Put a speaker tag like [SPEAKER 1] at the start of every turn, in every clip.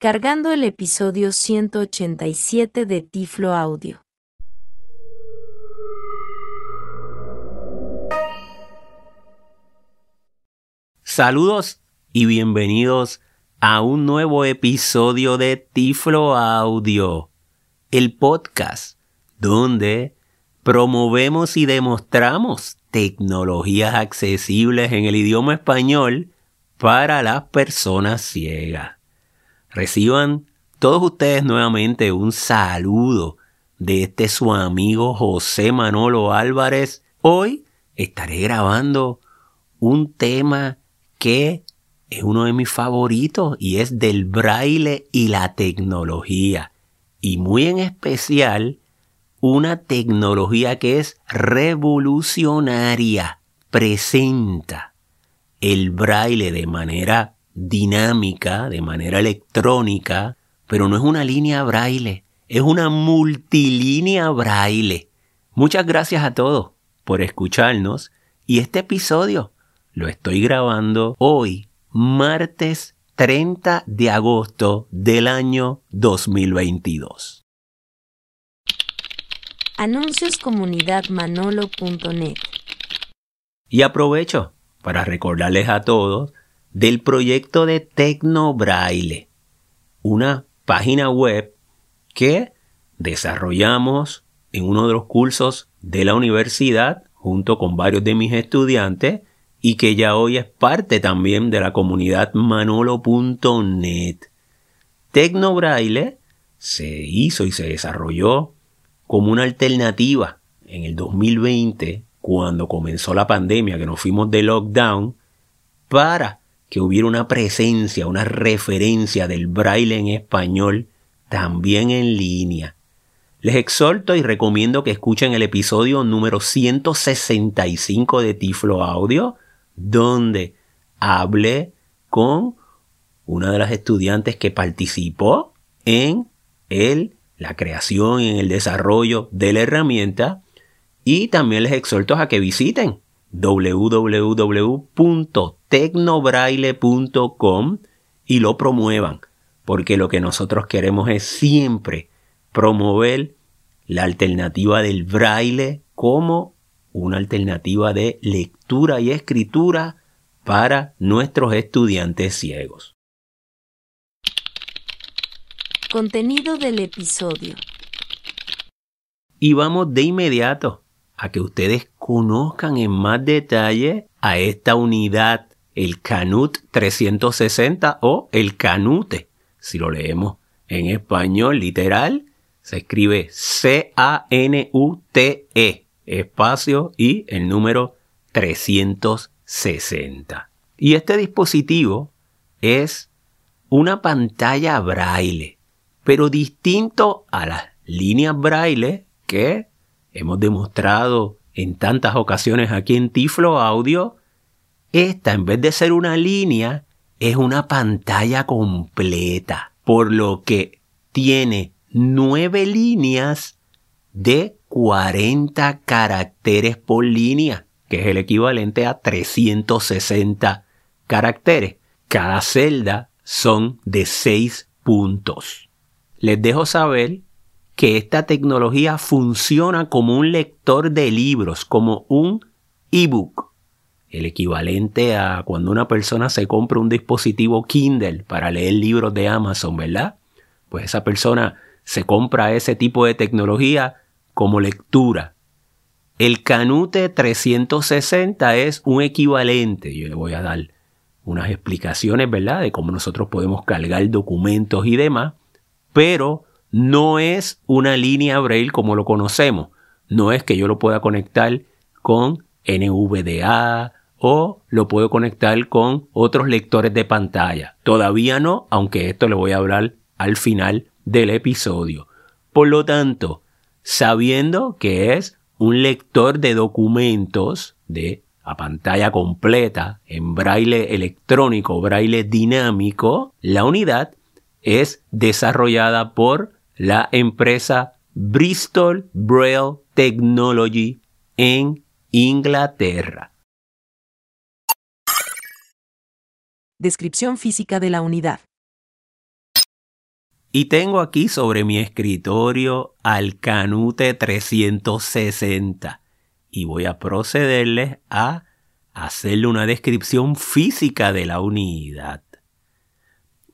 [SPEAKER 1] Cargando el episodio 187 de Tiflo Audio.
[SPEAKER 2] Saludos y bienvenidos a un nuevo episodio de Tiflo Audio, el podcast donde promovemos y demostramos tecnologías accesibles en el idioma español para las personas ciegas. Reciban todos ustedes nuevamente un saludo de este su amigo José Manolo Álvarez. Hoy estaré grabando un tema que es uno de mis favoritos y es del braille y la tecnología. Y muy en especial una tecnología que es revolucionaria. Presenta el braille de manera dinámica, de manera electrónica, pero no es una línea braille, es una multilínea braille. Muchas gracias a todos por escucharnos y este episodio lo estoy grabando hoy, martes 30 de agosto del año 2022.
[SPEAKER 1] Anuncios
[SPEAKER 2] Y aprovecho para recordarles a todos del proyecto de Tecnobraille, una página web que desarrollamos en uno de los cursos de la universidad junto con varios de mis estudiantes y que ya hoy es parte también de la comunidad manolo.net. Tecnobraille se hizo y se desarrolló como una alternativa en el 2020 cuando comenzó la pandemia que nos fuimos de lockdown para que hubiera una presencia, una referencia del braille en español también en línea. Les exhorto y recomiendo que escuchen el episodio número 165 de Tiflo Audio, donde hablé con una de las estudiantes que participó en el, la creación y en el desarrollo de la herramienta y también les exhorto a que visiten www.tecnobraille.com y lo promuevan, porque lo que nosotros queremos es siempre promover la alternativa del braille como una alternativa de lectura y escritura para nuestros estudiantes ciegos.
[SPEAKER 1] Contenido del episodio.
[SPEAKER 2] Y vamos de inmediato a que ustedes conozcan en más detalle a esta unidad, el Canut 360 o el Canute. Si lo leemos en español literal, se escribe C-A-N-U-T-E, espacio y el número 360. Y este dispositivo es una pantalla braille, pero distinto a las líneas braille que hemos demostrado en tantas ocasiones aquí en Tiflo Audio, esta en vez de ser una línea, es una pantalla completa, por lo que tiene nueve líneas de 40 caracteres por línea, que es el equivalente a 360 caracteres. Cada celda son de 6 puntos. Les dejo saber que esta tecnología funciona como un lector de libros, como un ebook, el equivalente a cuando una persona se compra un dispositivo Kindle para leer libros de Amazon, ¿verdad? Pues esa persona se compra ese tipo de tecnología como lectura. El Canute 360 es un equivalente, yo le voy a dar unas explicaciones, ¿verdad?, de cómo nosotros podemos cargar documentos y demás, pero no es una línea Braille como lo conocemos. No es que yo lo pueda conectar con NVDA o lo puedo conectar con otros lectores de pantalla. Todavía no, aunque esto le voy a hablar al final del episodio. Por lo tanto, sabiendo que es un lector de documentos de a pantalla completa en braille electrónico, braille dinámico, la unidad es desarrollada por la empresa Bristol Braille Technology en Inglaterra.
[SPEAKER 1] Descripción física de la unidad.
[SPEAKER 2] Y tengo aquí sobre mi escritorio al Canute 360 y voy a procederles a hacerle una descripción física de la unidad.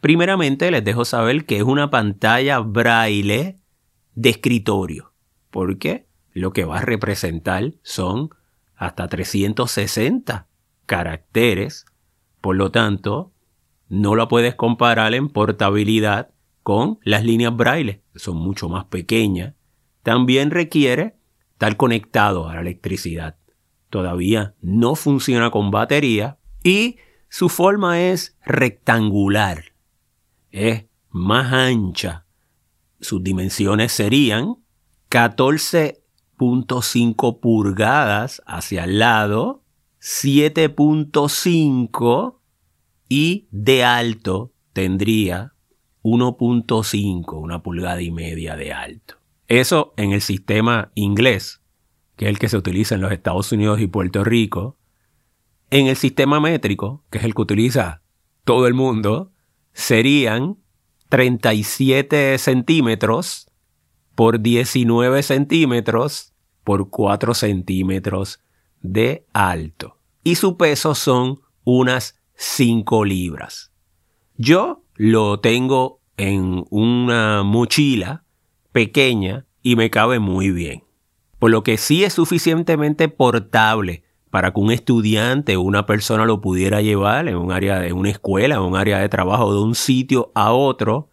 [SPEAKER 2] Primeramente les dejo saber que es una pantalla braille de escritorio, porque lo que va a representar son hasta 360 caracteres, por lo tanto, no la puedes comparar en portabilidad con las líneas braille, que son mucho más pequeñas. También requiere estar conectado a la electricidad. Todavía no funciona con batería y su forma es rectangular. Es más ancha. Sus dimensiones serían 14.5 pulgadas hacia el lado, 7.5 y de alto tendría 1.5, una pulgada y media de alto. Eso en el sistema inglés, que es el que se utiliza en los Estados Unidos y Puerto Rico. En el sistema métrico, que es el que utiliza todo el mundo, serían 37 centímetros por 19 centímetros por 4 centímetros de alto. Y su peso son unas 5 libras. Yo lo tengo en una mochila pequeña y me cabe muy bien. Por lo que sí es suficientemente portable para que un estudiante o una persona lo pudiera llevar en un área de una escuela, en un área de trabajo, de un sitio a otro,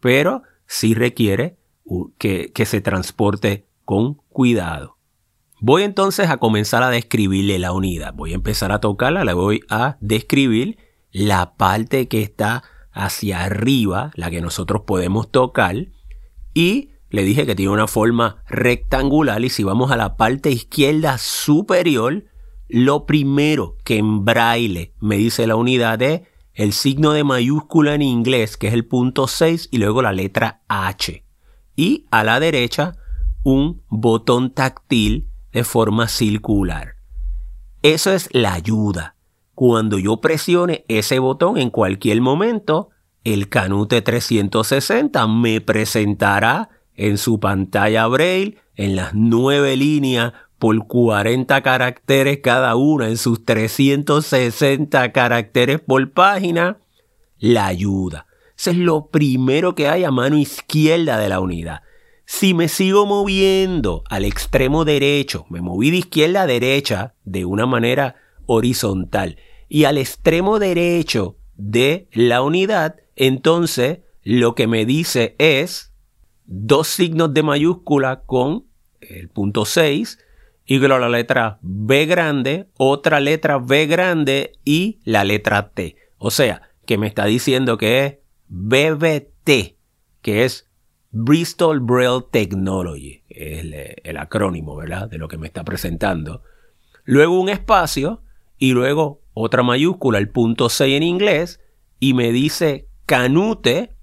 [SPEAKER 2] pero sí requiere que, que se transporte con cuidado. Voy entonces a comenzar a describirle la unidad. Voy a empezar a tocarla, le voy a describir la parte que está hacia arriba, la que nosotros podemos tocar, y le dije que tiene una forma rectangular y si vamos a la parte izquierda superior, lo primero que en braille me dice la unidad es el signo de mayúscula en inglés, que es el punto 6, y luego la letra H. Y a la derecha, un botón táctil de forma circular. Eso es la ayuda. Cuando yo presione ese botón en cualquier momento, el Canute 360 me presentará en su pantalla braille en las nueve líneas por 40 caracteres cada una en sus 360 caracteres por página, la ayuda. Eso es lo primero que hay a mano izquierda de la unidad. Si me sigo moviendo al extremo derecho, me moví de izquierda a derecha de una manera horizontal y al extremo derecho de la unidad, entonces lo que me dice es dos signos de mayúscula con el punto 6 y la letra B grande, otra letra B grande y la letra T. O sea, que me está diciendo que es BBT, que es Bristol Braille Technology, es el, acrónimo, ¿verdad? De lo que me está presentando. Luego un espacio y luego otra mayúscula, el punto 6 en inglés, y me dice Canute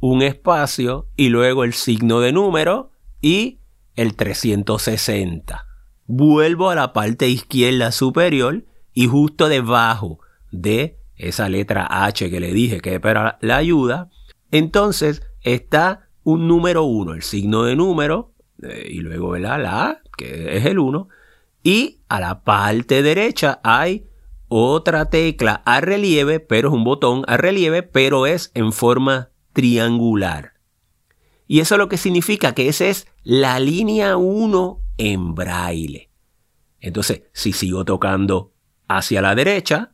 [SPEAKER 2] un espacio y luego el signo de número y el 360. Vuelvo a la parte izquierda superior y justo debajo de esa letra H que le dije que es para la ayuda, entonces está un número 1, el signo de número, eh, y luego la A, que es el 1, y a la parte derecha hay otra tecla a relieve, pero es un botón a relieve, pero es en forma triangular. Y eso lo que significa que esa es la línea 1 en braille. Entonces, si sigo tocando hacia la derecha,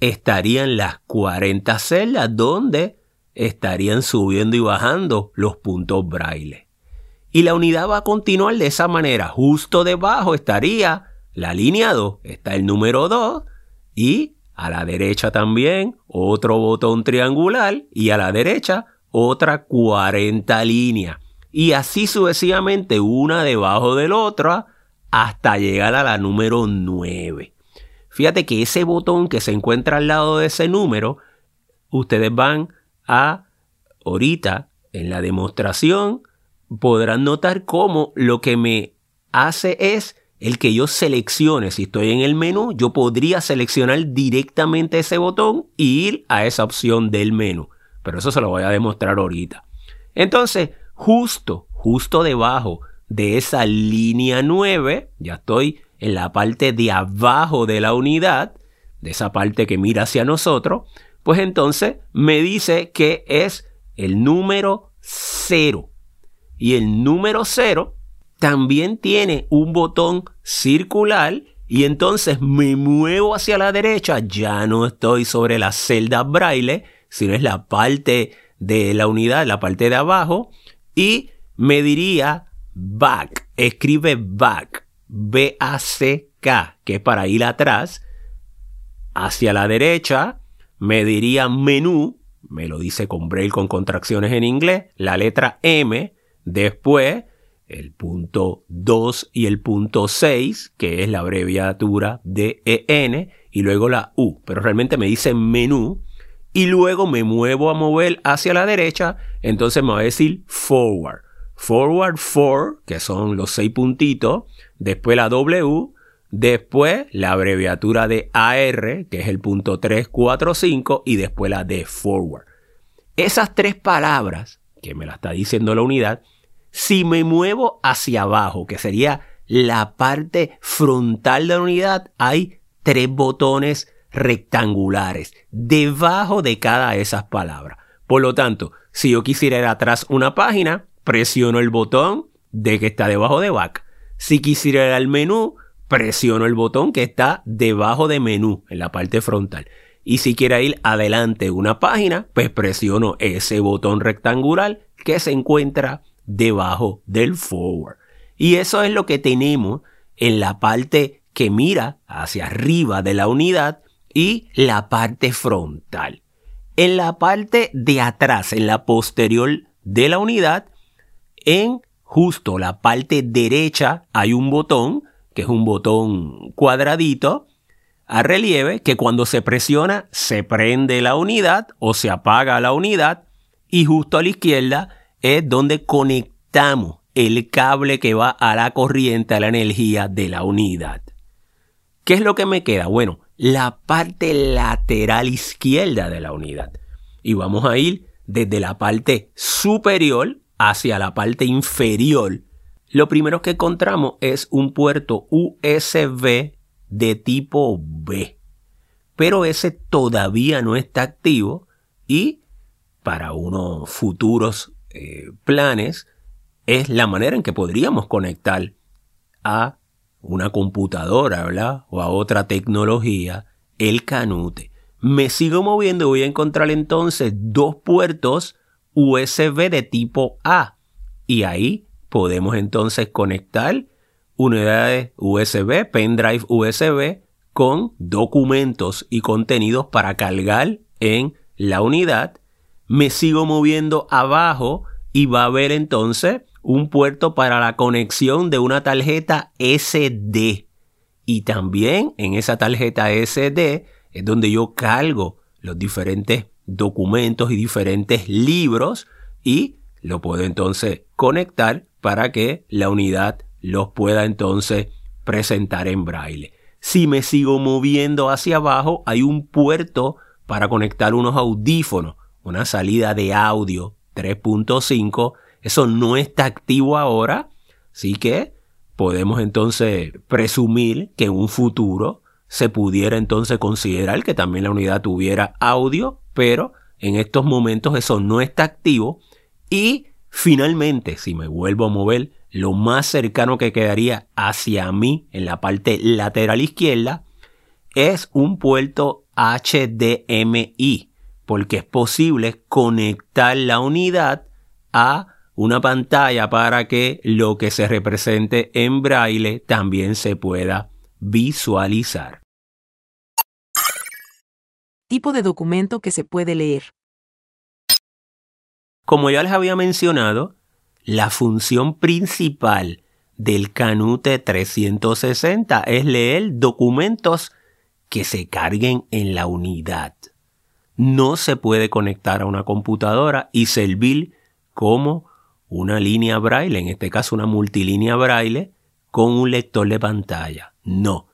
[SPEAKER 2] estarían las 40 celdas donde estarían subiendo y bajando los puntos braille. Y la unidad va a continuar de esa manera. Justo debajo estaría la línea 2, está el número 2 y a la derecha también otro botón triangular y a la derecha otra 40 líneas. Y así sucesivamente una debajo de la otra hasta llegar a la número 9. Fíjate que ese botón que se encuentra al lado de ese número, ustedes van a ahorita en la demostración podrán notar cómo lo que me hace es el que yo seleccione, si estoy en el menú, yo podría seleccionar directamente ese botón y ir a esa opción del menú. Pero eso se lo voy a demostrar ahorita. Entonces, justo, justo debajo de esa línea 9, ya estoy en la parte de abajo de la unidad, de esa parte que mira hacia nosotros, pues entonces me dice que es el número 0. Y el número 0 también tiene un botón circular y entonces me muevo hacia la derecha, ya no estoy sobre la celda braille, sino es la parte de la unidad, la parte de abajo, y me diría back, escribe back, B-A-C-K, que es para ir atrás, hacia la derecha, me diría menú, me lo dice con braille con contracciones en inglés, la letra M, después el punto 2 y el punto 6, que es la abreviatura de EN, y luego la U, pero realmente me dice menú, y luego me muevo a mover hacia la derecha, entonces me va a decir forward. Forward 4, que son los seis puntitos, después la W, después la abreviatura de AR, que es el punto 3, 4, 5, y después la de forward. Esas tres palabras, que me la está diciendo la unidad, si me muevo hacia abajo, que sería la parte frontal de la unidad, hay tres botones rectangulares debajo de cada de esas palabras. Por lo tanto, si yo quisiera ir atrás una página, presiono el botón de que está debajo de back. Si quisiera ir al menú, presiono el botón que está debajo de menú en la parte frontal. Y si quiero ir adelante una página, pues presiono ese botón rectangular que se encuentra debajo del forward. Y eso es lo que tenemos en la parte que mira hacia arriba de la unidad y la parte frontal. En la parte de atrás, en la posterior de la unidad, en justo la parte derecha hay un botón, que es un botón cuadradito, a relieve, que cuando se presiona se prende la unidad o se apaga la unidad, y justo a la izquierda es donde conectamos el cable que va a la corriente, a la energía de la unidad. ¿Qué es lo que me queda? Bueno, la parte lateral izquierda de la unidad. Y vamos a ir desde la parte superior hacia la parte inferior. Lo primero que encontramos es un puerto USB de tipo B. Pero ese todavía no está activo y para unos futuros eh, planes es la manera en que podríamos conectar a una computadora. O a otra tecnología, el canute. Me sigo moviendo voy a encontrar entonces dos puertos USB de tipo A. Y ahí podemos entonces conectar unidades USB, pendrive USB, con documentos y contenidos para cargar en la unidad. Me sigo moviendo abajo y va a haber entonces un puerto para la conexión de una tarjeta SD. Y también en esa tarjeta SD es donde yo cargo los diferentes documentos y diferentes libros y lo puedo entonces conectar para que la unidad los pueda entonces presentar en braille. Si me sigo moviendo hacia abajo, hay un puerto para conectar unos audífonos, una salida de audio 3.5 eso no está activo ahora, así que podemos entonces presumir que en un futuro se pudiera entonces considerar que también la unidad tuviera audio, pero en estos momentos eso no está activo y finalmente si me vuelvo a mover lo más cercano que quedaría hacia mí en la parte lateral izquierda es un puerto HDMI porque es posible conectar la unidad a una pantalla para que lo que se represente en braille también se pueda visualizar.
[SPEAKER 1] Tipo de documento que se puede leer.
[SPEAKER 2] Como ya les había mencionado, la función principal del Canute 360 es leer documentos que se carguen en la unidad. No se puede conectar a una computadora y servir como una línea braille, en este caso una multilínea braille, con un lector de pantalla. No,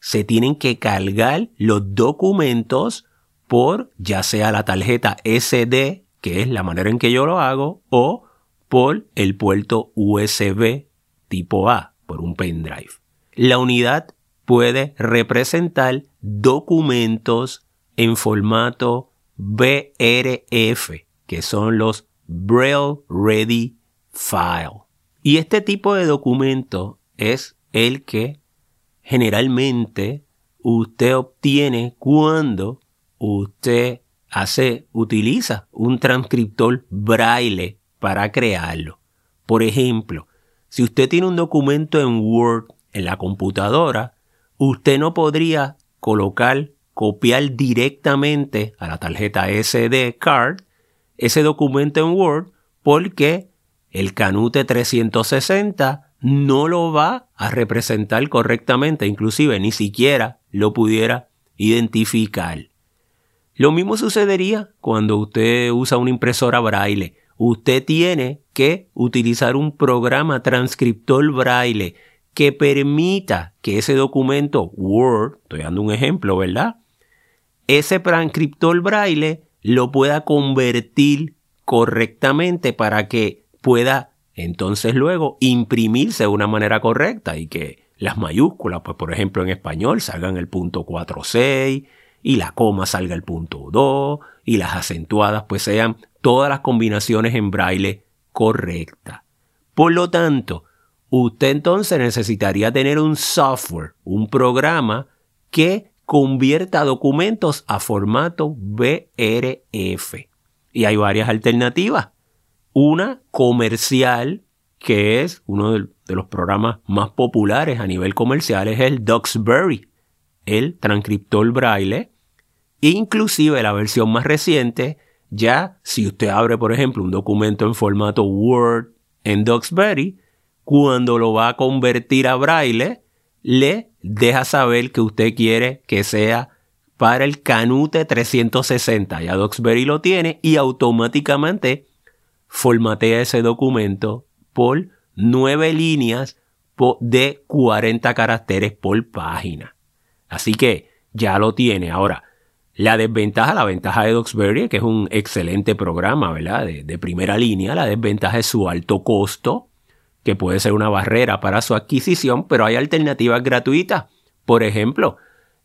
[SPEAKER 2] se tienen que cargar los documentos por ya sea la tarjeta SD, que es la manera en que yo lo hago, o por el puerto USB tipo A, por un pendrive. La unidad puede representar documentos en formato BRF, que son los Braille Ready File. Y este tipo de documento es el que generalmente usted obtiene cuando usted hace, utiliza un transcriptor braille para crearlo. Por ejemplo, si usted tiene un documento en Word en la computadora, usted no podría colocar, copiar directamente a la tarjeta SD card ese documento en Word porque el Canute 360 no lo va a representar correctamente, inclusive ni siquiera lo pudiera identificar. Lo mismo sucedería cuando usted usa una impresora braille. Usted tiene que utilizar un programa transcriptor braille que permita que ese documento Word, estoy dando un ejemplo, ¿verdad? Ese transcriptor braille lo pueda convertir correctamente para que pueda entonces luego imprimirse de una manera correcta y que las mayúsculas, pues por ejemplo en español salgan el punto 46 y la coma salga el punto 2 y las acentuadas pues sean todas las combinaciones en braille correctas. Por lo tanto, usted entonces necesitaría tener un software, un programa que convierta documentos a formato BRF. Y hay varias alternativas. Una comercial, que es uno de, los programas más populares a nivel comercial, es el Duxbury, el transcriptor braille. Inclusive la versión más reciente, ya si usted abre, por ejemplo, un documento en formato Word en Duxbury, cuando lo va a convertir a braille, le deja saber que usted quiere que sea para el Canute 360. Ya Duxbury lo tiene y automáticamente formatea ese documento por nueve líneas de 40 caracteres por página. Así que ya lo tiene. Ahora, la desventaja, la ventaja de Duxbury, que es un excelente programa, ¿verdad? De, de, primera línea, la desventaja es su alto costo, que puede ser una barrera para su adquisición, pero hay alternativas gratuitas. Por ejemplo,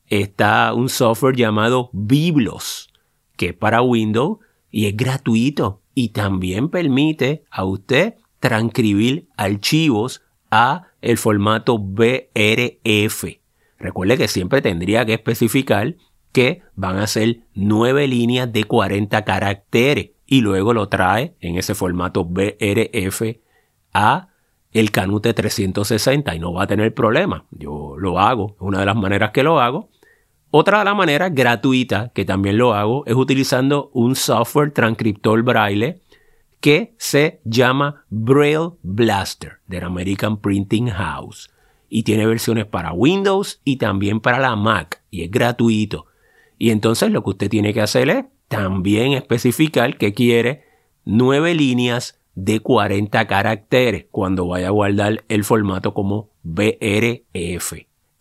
[SPEAKER 2] está un software llamado Biblos, que es para Windows y es gratuito y también permite a usted transcribir archivos a el formato BRF. Recuerde que siempre tendría que especificar que van a ser nueve líneas de 40 caracteres y luego lo trae en ese formato BRF a el Canute 360 y no va a tener problema. Yo lo hago, es una de las maneras que lo hago. Otra de las maneras gratuita que también lo hago es utilizando un software transcriptor braille que se llama Braille Blaster del American Printing House y tiene versiones para Windows y también para la Mac y es gratuito. Y entonces lo que usted tiene que hacer es también especificar que quiere nueve líneas de 40 caracteres cuando vaya a guardar el formato como BRF.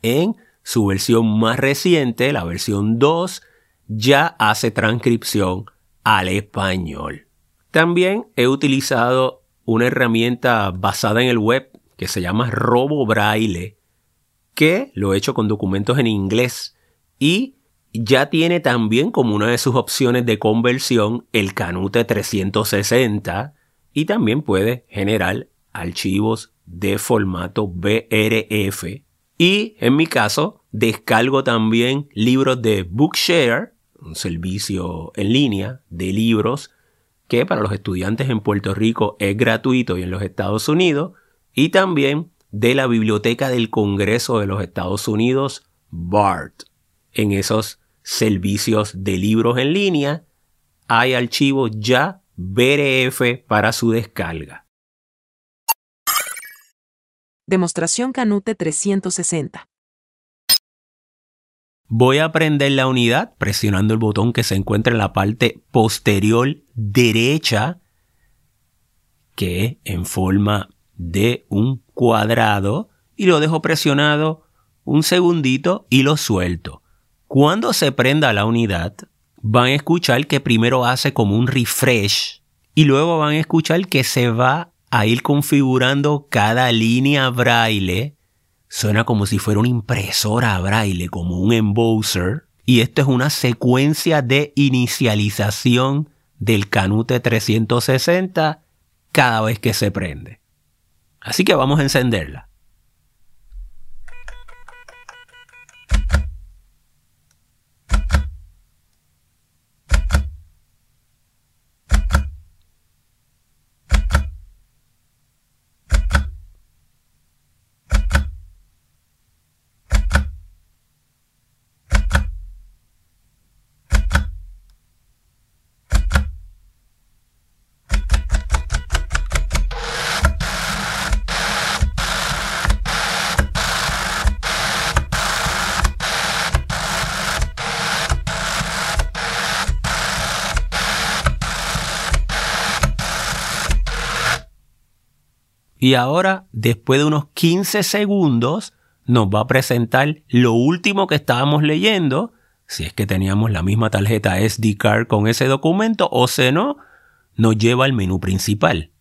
[SPEAKER 2] En su versión más reciente, la versión 2, ya hace transcripción al español. También he utilizado una herramienta basada en el web que se llama Robo Braille, que lo he hecho con documentos en inglés y ya tiene también como una de sus opciones de conversión el Canute 360 y también puede generar archivos de formato BRF. Y en mi caso, descargo también libros de Bookshare, un servicio en línea de libros que para los estudiantes en Puerto Rico es gratuito y en los Estados Unidos, y también de la Biblioteca del Congreso de los Estados Unidos, BART. En esos servicios de libros en línea hay archivos ya BRF para su descarga.
[SPEAKER 1] Demostración Canute 360.
[SPEAKER 2] Voy a prender la unidad presionando el botón que se encuentra en la parte posterior derecha, que en forma de un cuadrado, y lo dejo presionado un segundito y lo suelto. Cuando se prenda la unidad, van a escuchar que primero hace como un refresh y luego van a escuchar que se va a ir configurando cada línea braille. Suena como si fuera una impresora braille, como un embosser. Y esto es una secuencia de inicialización del Canute 360 cada vez que se prende. Así que vamos a encenderla. Y ahora, después de unos 15 segundos, nos va a presentar lo último que estábamos leyendo, si es que teníamos la misma tarjeta SD card con ese documento, o si no, nos lleva al menú principal.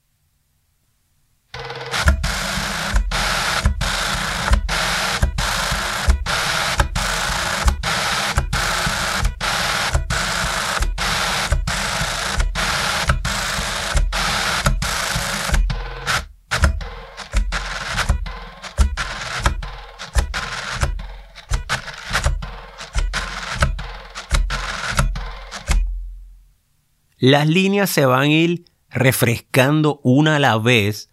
[SPEAKER 2] Las líneas se van a ir refrescando una a la vez,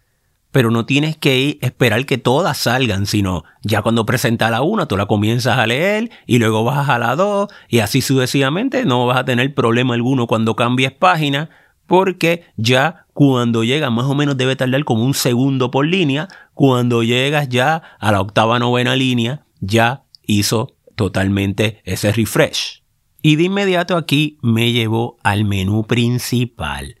[SPEAKER 2] pero no tienes que esperar que todas salgan, sino ya cuando presenta la una, tú la comienzas a leer y luego vas a la dos y así sucesivamente no vas a tener problema alguno cuando cambies página porque ya cuando llega más o menos debe tardar como un segundo por línea, cuando llegas ya a la octava novena línea ya hizo totalmente ese refresh. Y de inmediato aquí me llevó al menú principal.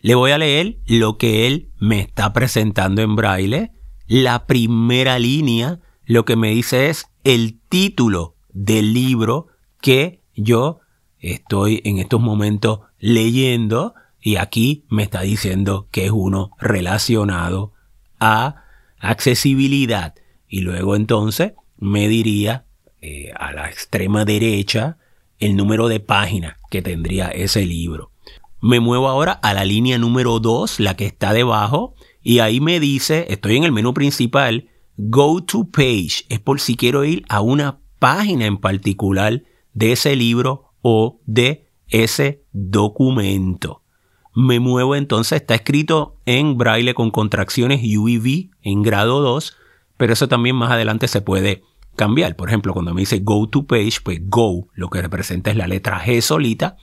[SPEAKER 2] Le voy a leer lo que él me está presentando en braille. La primera línea lo que me dice es el título del libro que yo estoy en estos momentos leyendo y aquí me está diciendo que es uno relacionado a accesibilidad. Y luego entonces me diría eh, a la extrema derecha el número de páginas que tendría ese libro. Me muevo ahora a la línea número 2, la que está debajo, y ahí me dice, estoy en el menú principal, Go to Page, es por si quiero ir a una página en particular de ese libro o de ese documento. Me muevo entonces, está escrito en braille con contracciones UEV en grado 2, pero eso también más adelante se puede cambiar. Por ejemplo, cuando me dice go to page, pues go lo que representa es la letra G solita,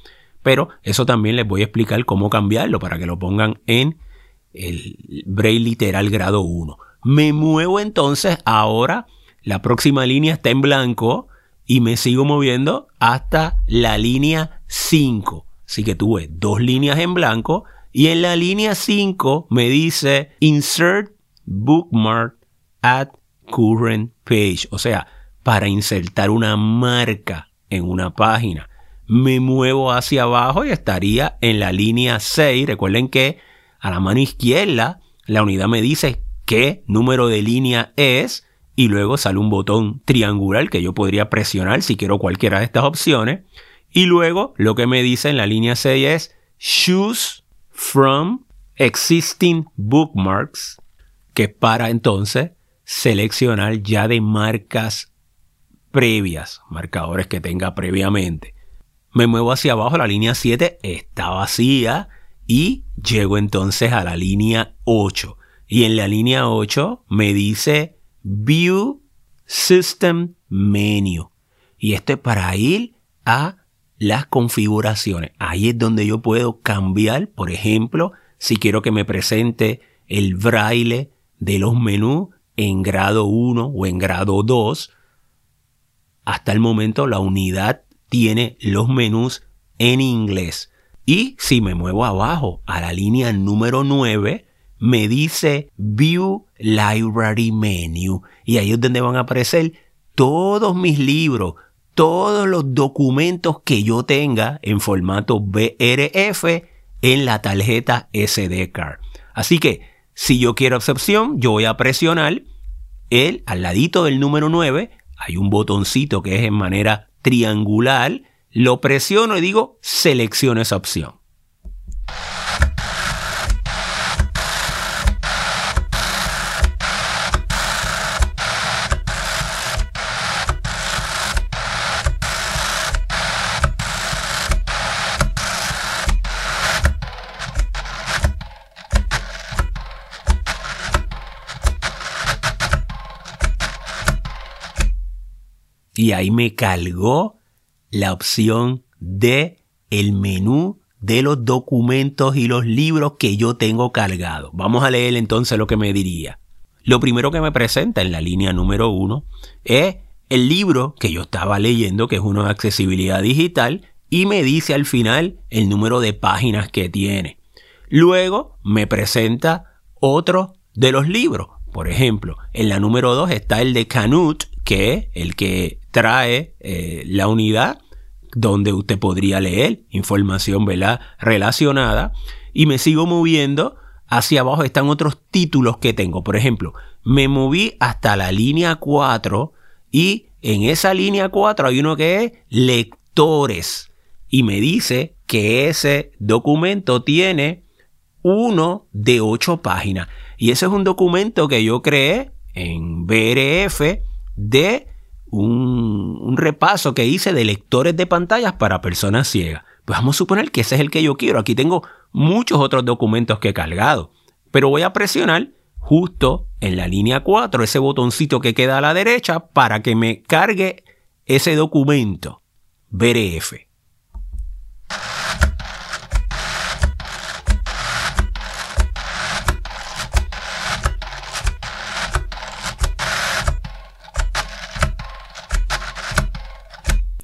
[SPEAKER 2] pero eso también les voy a explicar cómo cambiarlo para que lo pongan en el braille literal grado 1. Me muevo entonces ahora, la próxima línea está en blanco y me sigo moviendo hasta la línea 5. Así que tuve dos líneas en blanco y en la línea 5 me dice insert bookmark at current page, o sea, para insertar una marca en una página. Me muevo hacia abajo y estaría en la línea 6. Recuerden que a la mano izquierda la unidad me dice qué número de línea es y luego sale un botón triangular que yo podría presionar si quiero cualquiera de estas opciones. Y luego lo que me dice en la línea 6 es choose from existing bookmarks, que para entonces seleccionar ya de marcas previas, marcadores que tenga previamente. Me muevo hacia abajo, la línea 7 está vacía y llego entonces a la línea 8. Y en la línea 8 me dice View System Menu. Y esto es para ir a las configuraciones. Ahí es donde yo puedo cambiar, por ejemplo, si quiero que me presente el braille de los menús, en grado 1 o en grado 2. Hasta el momento la unidad tiene los menús en inglés. Y si me muevo abajo a la línea número 9, me dice View Library Menu. Y ahí es donde van a aparecer todos mis libros, todos los documentos que yo tenga en formato BRF en la tarjeta SD card. Así que si yo quiero esa opción, yo voy a presionar el al ladito del número 9, hay un botoncito que es en manera triangular, lo presiono y digo selecciona esa opción. Y ahí me cargó la opción de el menú de los documentos y los libros que yo tengo cargados. Vamos a leer entonces lo que me diría. Lo primero que me presenta en la línea número uno es el libro que yo estaba leyendo, que es uno de accesibilidad digital, y me dice al final el número de páginas que tiene. Luego me presenta otro de los libros. Por ejemplo, en la número 2 está el de Canut, que es el que trae eh, la unidad donde usted podría leer información relacionada y me sigo moviendo hacia abajo están otros títulos que tengo. Por ejemplo, me moví hasta la línea 4 y en esa línea 4 hay uno que es lectores y me dice que ese documento tiene uno de ocho páginas. Y ese es un documento que yo creé en BRF de un, repaso que hice de lectores de pantallas para personas ciegas. Pues vamos a suponer que ese es el que yo quiero. Aquí tengo muchos otros documentos que he cargado. Pero voy a presionar justo en la línea 4 ese botoncito que queda a la derecha para que me cargue ese documento. BRF.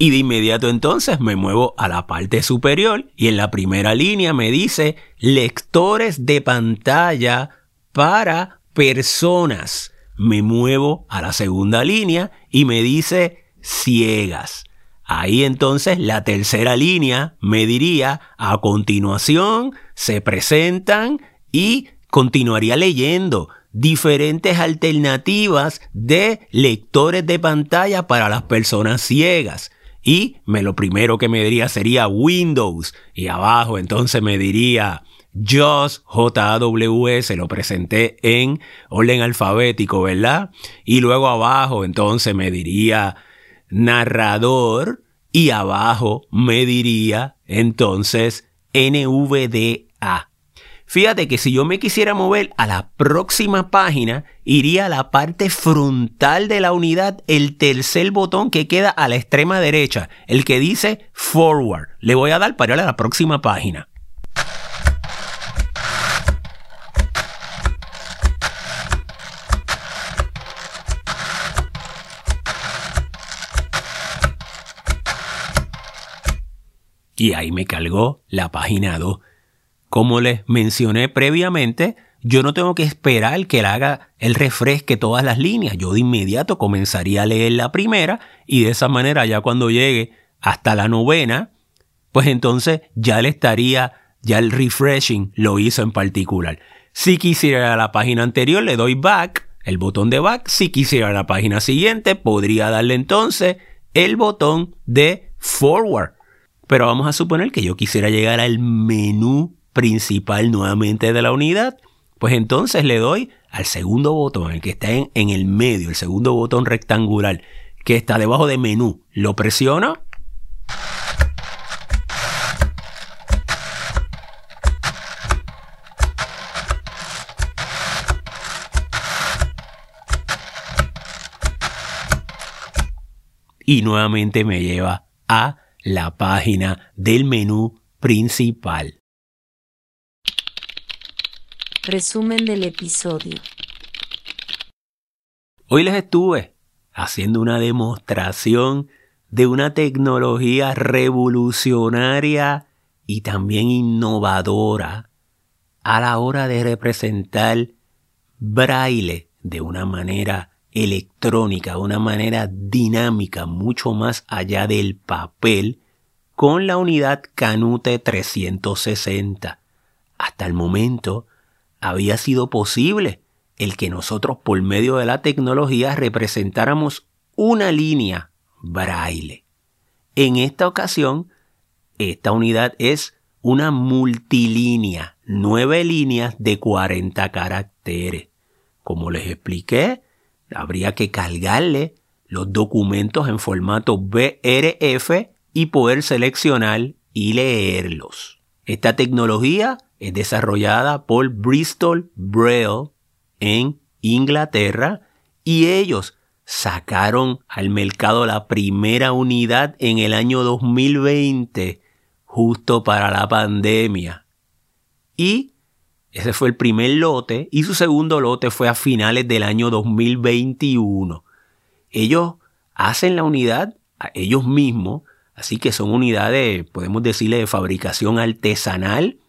[SPEAKER 2] Y de inmediato entonces me muevo a la parte superior y en la primera línea me dice lectores de pantalla para personas. Me muevo a la segunda línea y me dice ciegas. Ahí entonces la tercera línea me diría a continuación se presentan y continuaría leyendo diferentes alternativas de lectores de pantalla para las personas ciegas. Y me lo primero que me diría sería Windows. Y abajo entonces me diría JAWS, JAWS, lo presenté en orden alfabético, ¿verdad? Y luego abajo entonces me diría narrador y abajo me diría entonces NVDA. Fíjate que si yo me quisiera mover a la próxima página, iría a la parte frontal de la unidad, el tercer botón que queda a la extrema derecha, el que dice Forward. Le voy a dar para ir a la próxima página. Y ahí me cargó la página 2 como les mencioné previamente, yo no tengo que esperar que él haga el refresque todas las líneas. Yo de inmediato comenzaría a leer la primera y de esa manera ya cuando llegue hasta la novena, pues entonces ya le estaría, ya el refreshing lo hizo en particular. Si quisiera ir a la página anterior, le doy back, el botón de back. Si quisiera a la página siguiente, podría darle entonces el botón de forward. Pero vamos a suponer que yo quisiera llegar al menú principal nuevamente de la unidad, pues entonces le doy al segundo botón, el que está en, el medio, el segundo botón rectangular, que está debajo de menú. Lo presiono. Y nuevamente me lleva a la página del menú principal.
[SPEAKER 1] Resumen del episodio.
[SPEAKER 2] Hoy les estuve haciendo una demostración de una tecnología revolucionaria y también innovadora a la hora de representar braille de una manera electrónica, una manera dinámica, mucho más allá del papel, con la unidad Canute 360 hasta el momento había sido posible el que nosotros por medio de la tecnología representáramos una línea braille. En esta ocasión, esta unidad es una multilínea, nueve líneas de 40 caracteres. Como les expliqué, habría que cargarle los documentos en formato BRF y poder seleccionar y leerlos. Esta tecnología es desarrollada por Bristol Braille en Inglaterra y ellos sacaron al mercado la primera unidad en el año 2020, justo para la pandemia. Y ese fue el primer lote y su segundo lote fue a finales del año 2021. Ellos hacen la unidad a ellos mismos, así que son unidades, podemos decirle, de fabricación artesanal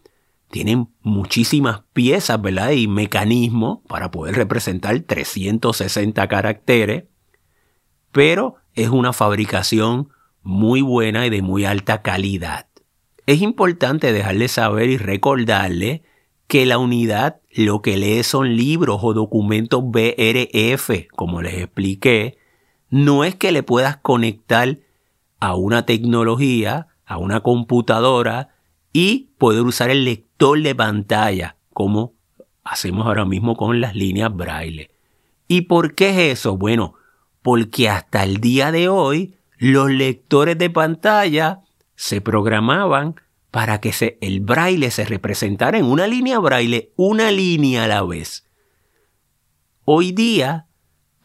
[SPEAKER 2] tienen muchísimas piezas, ¿verdad? Y mecanismos para poder representar 360 caracteres, pero es una fabricación muy buena y de muy alta calidad. Es importante dejarle saber y recordarle que la unidad lo que lee son libros o documentos BRF, como les expliqué, no es que le puedas conectar a una tecnología, a una computadora y poder usar el lector de pantalla, como hacemos ahora mismo con las líneas braille. ¿Y por qué es eso? Bueno, porque hasta el día de hoy los lectores de pantalla se programaban para que se, el braille se representara en una línea braille, una línea a la vez. Hoy día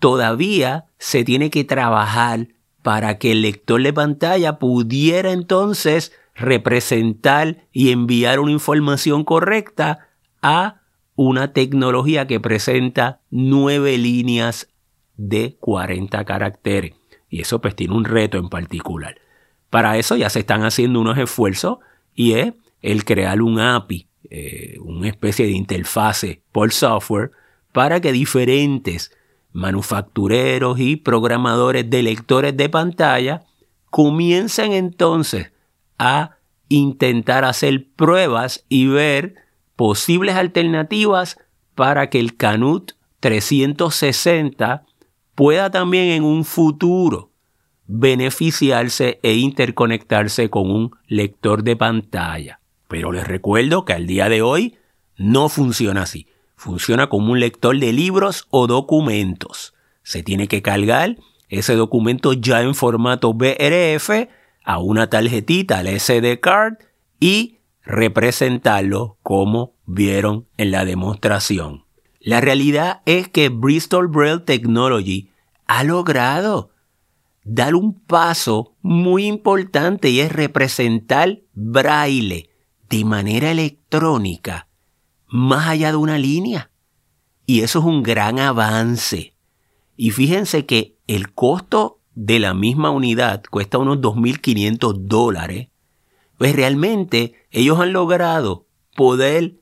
[SPEAKER 2] todavía se tiene que trabajar para que el lector de pantalla pudiera entonces representar y enviar una información correcta a una tecnología que presenta nueve líneas de 40 caracteres. Y eso pues tiene un reto en particular. Para eso ya se están haciendo unos esfuerzos y es el crear un API, eh, una especie de interfase por software para que diferentes manufactureros y programadores de lectores de pantalla comiencen entonces a intentar hacer pruebas y ver posibles alternativas para que el Canut 360 pueda también en un futuro beneficiarse e interconectarse con un lector de pantalla. Pero les recuerdo que al día de hoy no funciona así. Funciona como un lector de libros o documentos. Se tiene que cargar ese documento ya en formato BRF a una tarjetita, al SD card, y representarlo como vieron en la demostración. La realidad es que Bristol Braille Technology ha logrado dar un paso muy importante y es representar braille de manera electrónica más allá de una línea. Y eso es un gran avance. Y fíjense que el costo de la misma unidad cuesta unos 2.500 dólares, pues realmente ellos han logrado poder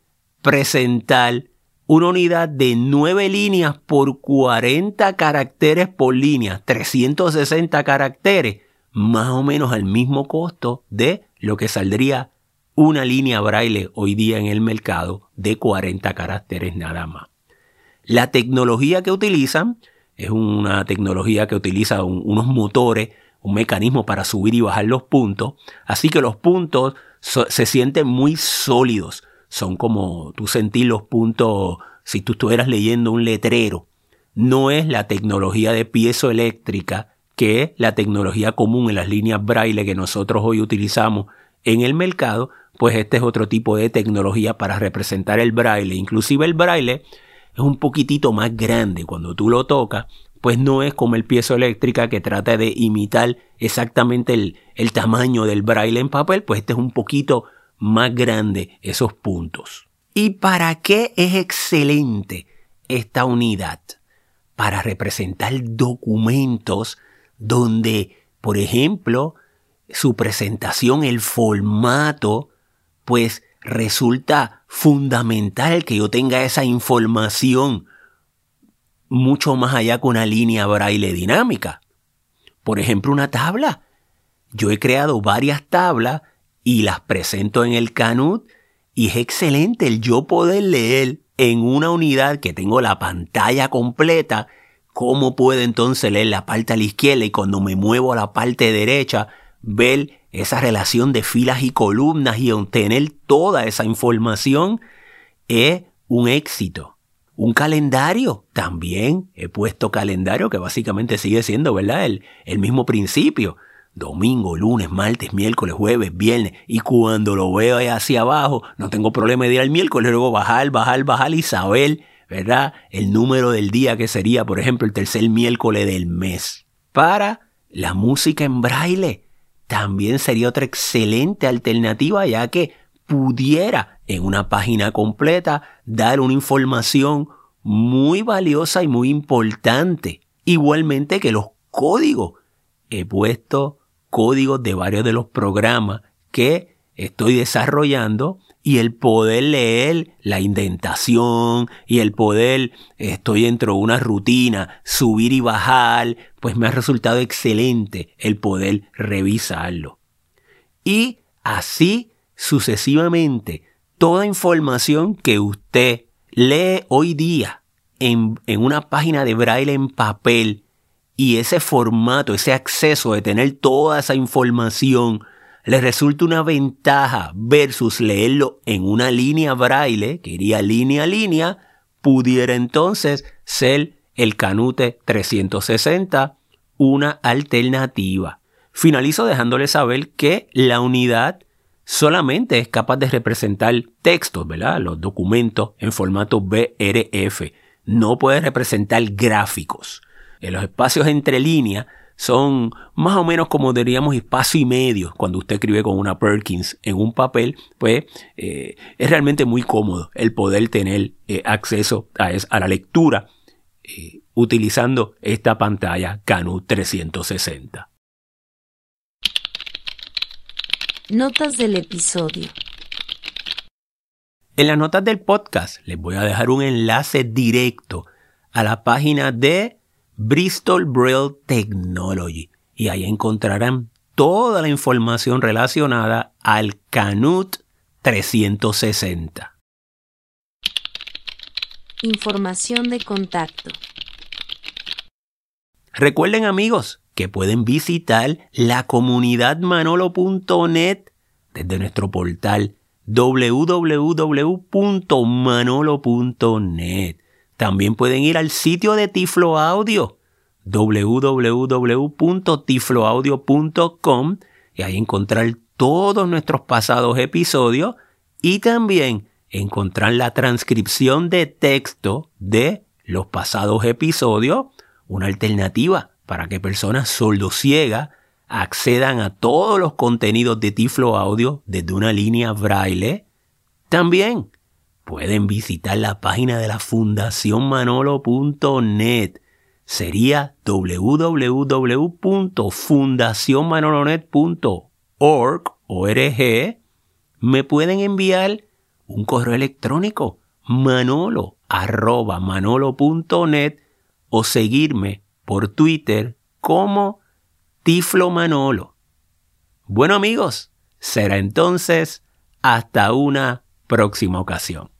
[SPEAKER 2] presentar una unidad de 9 líneas por 40 caracteres por línea, 360 caracteres, más o menos al mismo costo de lo que saldría una línea braille hoy día en el mercado de 40 caracteres nada más. La tecnología que utilizan es una tecnología que utiliza unos motores, un mecanismo para subir y bajar los puntos. Así que los puntos se sienten muy sólidos. Son como tú sentís los puntos si tú estuvieras leyendo un letrero. No es la tecnología de piezoeléctrica que es la tecnología común en las líneas braille que nosotros hoy utilizamos en el mercado, pues este es otro tipo de tecnología para representar el braille. Inclusive el braille es un poquitito más grande. Cuando tú lo tocas, pues no es como el piezo eléctrica que trata de imitar exactamente el, el tamaño del braille en papel, pues este es un poquito más grande esos puntos. ¿Y para qué es excelente esta unidad? Para representar documentos donde, por ejemplo, su presentación, el formato, pues resulta fundamental que yo tenga esa información mucho más allá que una línea braille dinámica. Por ejemplo, una tabla. Yo he creado varias tablas y las presento en el Canut Y es excelente el yo poder leer en una unidad que tengo la pantalla completa, cómo puedo entonces leer la parte a la izquierda y cuando me muevo a la parte derecha, ver esa relación de filas y columnas y obtener toda esa información es un éxito. Un calendario, también he puesto calendario que básicamente sigue siendo, ¿verdad? El, el mismo principio. Domingo, lunes, martes, miércoles, jueves, viernes. Y cuando lo veo hacia abajo, no tengo problema de ir al miércoles, luego bajar, bajar, bajar y saber, ¿verdad? El número del día que sería, por ejemplo, el tercer miércoles del mes. Para la música en braille también sería otra excelente alternativa ya que pudiera en una página completa dar una información muy valiosa y muy importante. Igualmente que los códigos. He puesto códigos de varios de los programas que estoy desarrollando y el poder leer la indentación y el poder, estoy dentro de una rutina, subir y bajar, pues me ha resultado excelente el poder revisarlo. Y así sucesivamente, toda información que usted lee hoy día en, en una página de braille en papel y ese formato, ese acceso de tener toda esa información, le resulta una ventaja versus leerlo en una línea braille, que iría línea a línea, pudiera entonces ser el Canute 360 una alternativa. Finalizo dejándole saber que la unidad solamente es capaz de representar textos, ¿verdad? Los documentos en formato BRF. No puede representar gráficos. En los espacios entre líneas son más o menos como diríamos espacio y medio cuando usted escribe con una Perkins en un papel, pues eh, es realmente muy cómodo el poder tener eh, acceso a, a, la lectura eh, utilizando esta pantalla Canut 360.
[SPEAKER 1] Notas del episodio.
[SPEAKER 2] En las notas del podcast les voy a dejar un enlace directo a la página de Bristol Braille Technology y ahí encontrarán toda la información relacionada al Canut 360.
[SPEAKER 1] Información de contacto.
[SPEAKER 2] Recuerden amigos que pueden visitar la comunidad manolo.net desde nuestro portal www.manolo.net también pueden ir al sitio de Tiflo Audio, www.tifloaudio.com y ahí encontrar todos nuestros pasados episodios y también encontrar la transcripción de texto de los pasados episodios, una alternativa para que personas sordociegas accedan a todos los contenidos de Tiflo Audio desde una línea braille. También pueden visitar la página de la Fundación Manolo.net. Sería www.fundacionmanolonet.org me pueden enviar un correo electrónico manolo o seguirme por Twitter como Tiflo Manolo. Bueno amigos, será entonces hasta una próxima ocasión.